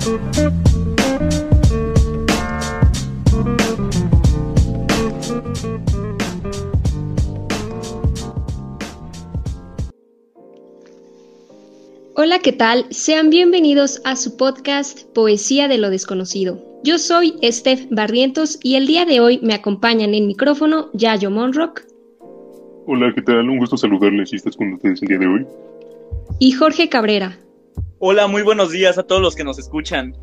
Hola, ¿qué tal? Sean bienvenidos a su podcast Poesía de lo Desconocido. Yo soy Steph Barrientos y el día de hoy me acompañan en micrófono Yayo Monrock. Hola, ¿qué tal? Un gusto saludarles y estás con ustedes el día de hoy. Y Jorge Cabrera. Hola, muy buenos días a todos los que nos escuchan.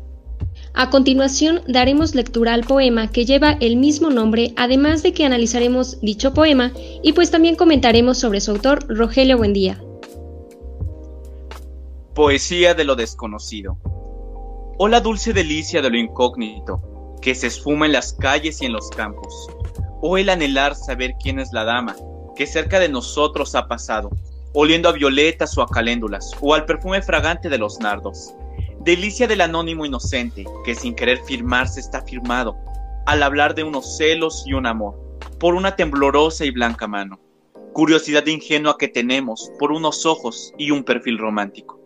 A continuación daremos lectura al poema que lleva el mismo nombre, además de que analizaremos dicho poema y pues también comentaremos sobre su autor, Rogelio Buendía. Poesía de lo desconocido. Oh la dulce delicia de lo incógnito, que se esfuma en las calles y en los campos. Oh el anhelar saber quién es la dama, que cerca de nosotros ha pasado, oliendo a violetas o a caléndulas, o al perfume fragante de los nardos. Delicia del anónimo inocente, que sin querer firmarse está firmado, al hablar de unos celos y un amor, por una temblorosa y blanca mano. Curiosidad ingenua que tenemos por unos ojos y un perfil romántico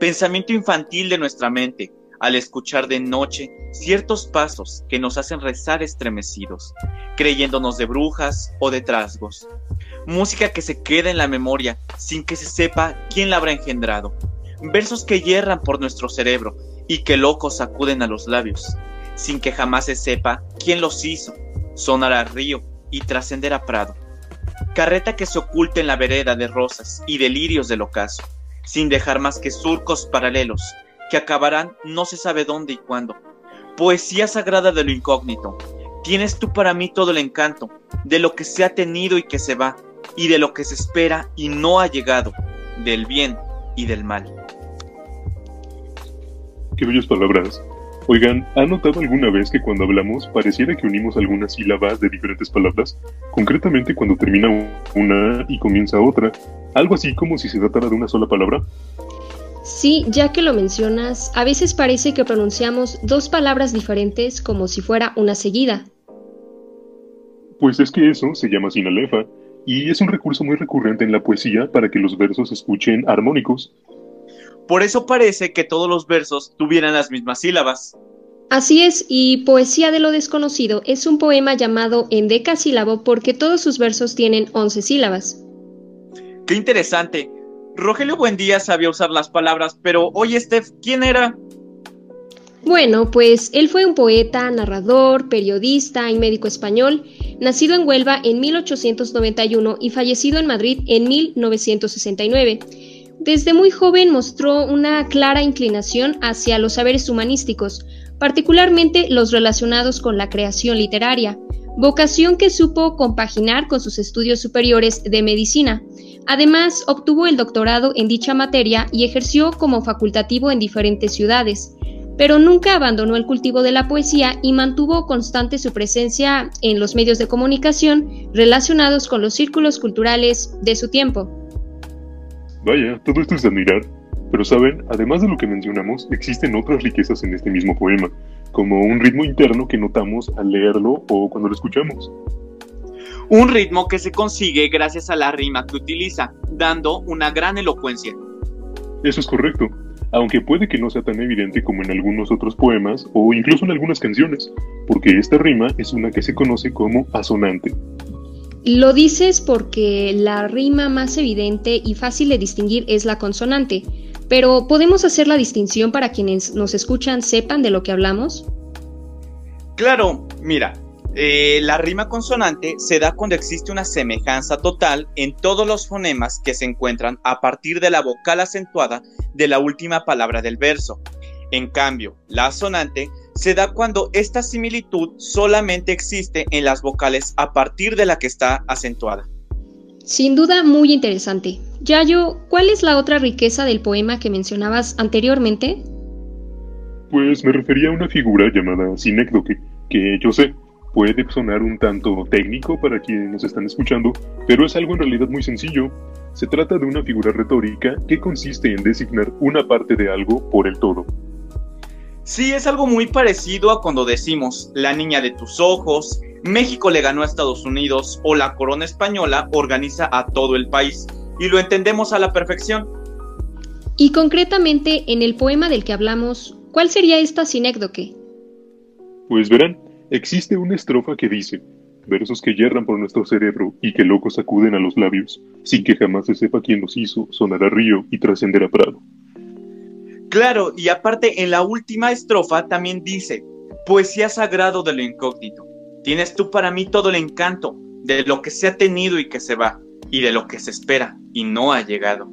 pensamiento infantil de nuestra mente al escuchar de noche ciertos pasos que nos hacen rezar estremecidos, creyéndonos de brujas o de trasgos. Música que se queda en la memoria sin que se sepa quién la habrá engendrado. Versos que hierran por nuestro cerebro y que locos sacuden a los labios, sin que jamás se sepa quién los hizo, sonar al río y trascender a prado. Carreta que se oculta en la vereda de rosas y delirios del ocaso sin dejar más que surcos paralelos, que acabarán no se sabe dónde y cuándo. Poesía sagrada de lo incógnito, tienes tú para mí todo el encanto, de lo que se ha tenido y que se va, y de lo que se espera y no ha llegado, del bien y del mal. Qué bellas palabras. Oigan, ¿han notado alguna vez que cuando hablamos pareciera que unimos algunas sílabas de diferentes palabras? Concretamente cuando termina una y comienza otra, algo así como si se tratara de una sola palabra. Sí, ya que lo mencionas, a veces parece que pronunciamos dos palabras diferentes como si fuera una seguida. Pues es que eso se llama sinalefa, y es un recurso muy recurrente en la poesía para que los versos se escuchen armónicos. Por eso parece que todos los versos tuvieran las mismas sílabas. Así es, y Poesía de lo desconocido es un poema llamado en decasílabo porque todos sus versos tienen once sílabas. Qué interesante. Rogelio Buendía sabía usar las palabras, pero oye, Steph, ¿quién era? Bueno, pues él fue un poeta, narrador, periodista y médico español, nacido en Huelva en 1891 y fallecido en Madrid en 1969. Desde muy joven mostró una clara inclinación hacia los saberes humanísticos, particularmente los relacionados con la creación literaria, vocación que supo compaginar con sus estudios superiores de medicina. Además, obtuvo el doctorado en dicha materia y ejerció como facultativo en diferentes ciudades, pero nunca abandonó el cultivo de la poesía y mantuvo constante su presencia en los medios de comunicación relacionados con los círculos culturales de su tiempo. Vaya, todo esto es de admirar. Pero saben, además de lo que mencionamos, existen otras riquezas en este mismo poema, como un ritmo interno que notamos al leerlo o cuando lo escuchamos. Un ritmo que se consigue gracias a la rima que utiliza, dando una gran elocuencia. Eso es correcto, aunque puede que no sea tan evidente como en algunos otros poemas o incluso en algunas canciones, porque esta rima es una que se conoce como asonante. Lo dices porque la rima más evidente y fácil de distinguir es la consonante, pero ¿podemos hacer la distinción para quienes nos escuchan sepan de lo que hablamos? Claro, mira, eh, la rima consonante se da cuando existe una semejanza total en todos los fonemas que se encuentran a partir de la vocal acentuada de la última palabra del verso. En cambio, la asonante se da cuando esta similitud solamente existe en las vocales a partir de la que está acentuada. Sin duda muy interesante. Yayo, ¿cuál es la otra riqueza del poema que mencionabas anteriormente? Pues me refería a una figura llamada sinécdoque, que yo sé, Puede sonar un tanto técnico para quienes nos están escuchando, pero es algo en realidad muy sencillo. Se trata de una figura retórica que consiste en designar una parte de algo por el todo. Sí, es algo muy parecido a cuando decimos la niña de tus ojos, México le ganó a Estados Unidos o la corona española organiza a todo el país. Y lo entendemos a la perfección. Y concretamente en el poema del que hablamos, ¿Cuál sería esta sinécdoque? Pues verán, existe una estrofa que dice, versos que yerran por nuestro cerebro y que locos acuden a los labios, sin que jamás se sepa quién los hizo, sonará río y trascenderá prado. Claro, y aparte en la última estrofa también dice, poesía sagrado de lo incógnito. Tienes tú para mí todo el encanto de lo que se ha tenido y que se va, y de lo que se espera y no ha llegado.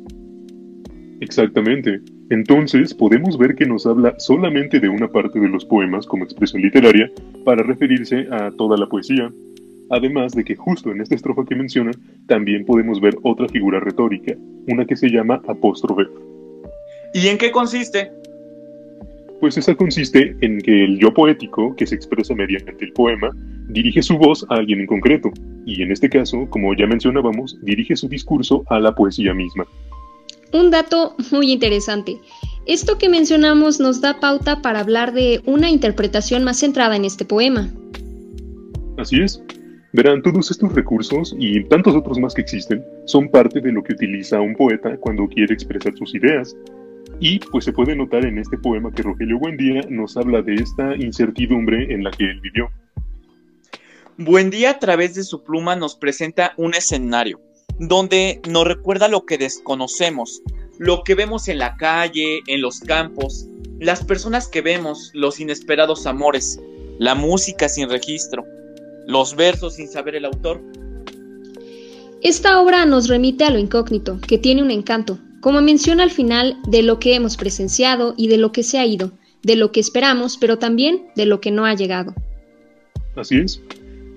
Exactamente. Entonces podemos ver que nos habla solamente de una parte de los poemas como expresión literaria para referirse a toda la poesía. Además de que justo en esta estrofa que menciona también podemos ver otra figura retórica, una que se llama apóstrofe. ¿Y en qué consiste? Pues esa consiste en que el yo poético, que se expresa mediante el poema, dirige su voz a alguien en concreto, y en este caso, como ya mencionábamos, dirige su discurso a la poesía misma. Un dato muy interesante. Esto que mencionamos nos da pauta para hablar de una interpretación más centrada en este poema. Así es. Verán, todos estos recursos y tantos otros más que existen son parte de lo que utiliza un poeta cuando quiere expresar sus ideas. Y pues se puede notar en este poema que Rogelio Buendía nos habla de esta incertidumbre en la que él vivió. Buendía a través de su pluma nos presenta un escenario, donde nos recuerda lo que desconocemos, lo que vemos en la calle, en los campos, las personas que vemos, los inesperados amores, la música sin registro, los versos sin saber el autor. Esta obra nos remite a lo incógnito, que tiene un encanto, como menciona al final, de lo que hemos presenciado y de lo que se ha ido, de lo que esperamos, pero también de lo que no ha llegado. Así es.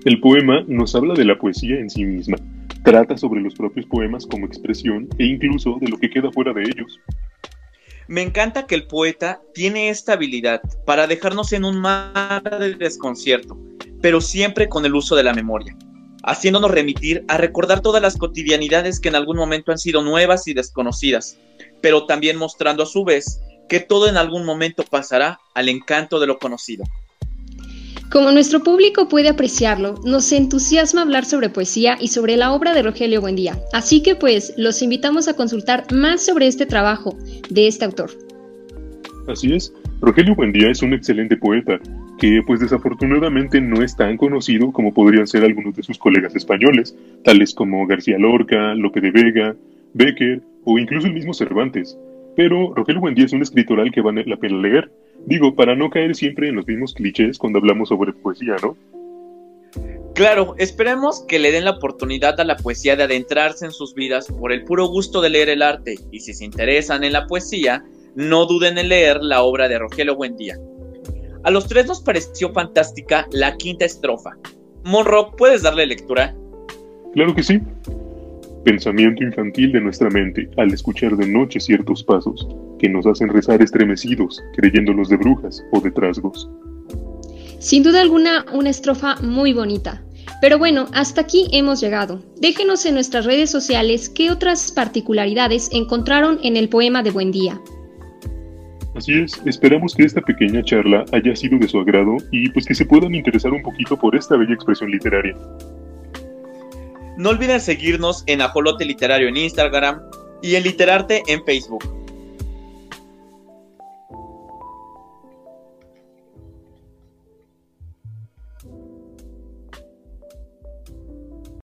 El poema nos habla de la poesía en sí misma, Trata sobre los propios poemas como expresión e incluso de lo que queda fuera de ellos. Me encanta que el poeta tiene esta habilidad para dejarnos en un mar de desconcierto, pero siempre con el uso de la memoria, haciéndonos remitir a recordar todas las cotidianidades que en algún momento han sido nuevas y desconocidas, pero también mostrando a su vez que todo en algún momento pasará al encanto de lo conocido. Como nuestro público puede apreciarlo, nos entusiasma hablar sobre poesía y sobre la obra de Rogelio Buendía. Así que pues los invitamos a consultar más sobre este trabajo de este autor. Así es, Rogelio Buendía es un excelente poeta, que pues desafortunadamente no es tan conocido como podrían ser algunos de sus colegas españoles, tales como García Lorca, Lope de Vega, Becker o incluso el mismo Cervantes. Pero Rogelio Buendía es un escritor al que vale la pena leer, Digo, para no caer siempre en los mismos clichés cuando hablamos sobre poesía, ¿no? Claro, esperemos que le den la oportunidad a la poesía de adentrarse en sus vidas por el puro gusto de leer el arte y si se interesan en la poesía, no duden en leer la obra de Rogelio Buendía. A los tres nos pareció fantástica la quinta estrofa. Monroe, ¿puedes darle lectura? Claro que sí. Pensamiento infantil de nuestra mente al escuchar de noche ciertos pasos que nos hacen rezar estremecidos, creyéndolos de brujas o de trasgos. Sin duda alguna, una estrofa muy bonita. Pero bueno, hasta aquí hemos llegado. Déjenos en nuestras redes sociales qué otras particularidades encontraron en el poema de Buen Día. Así es, esperamos que esta pequeña charla haya sido de su agrado y pues que se puedan interesar un poquito por esta bella expresión literaria. No olviden seguirnos en Ajolote Literario en Instagram y en Literarte en Facebook.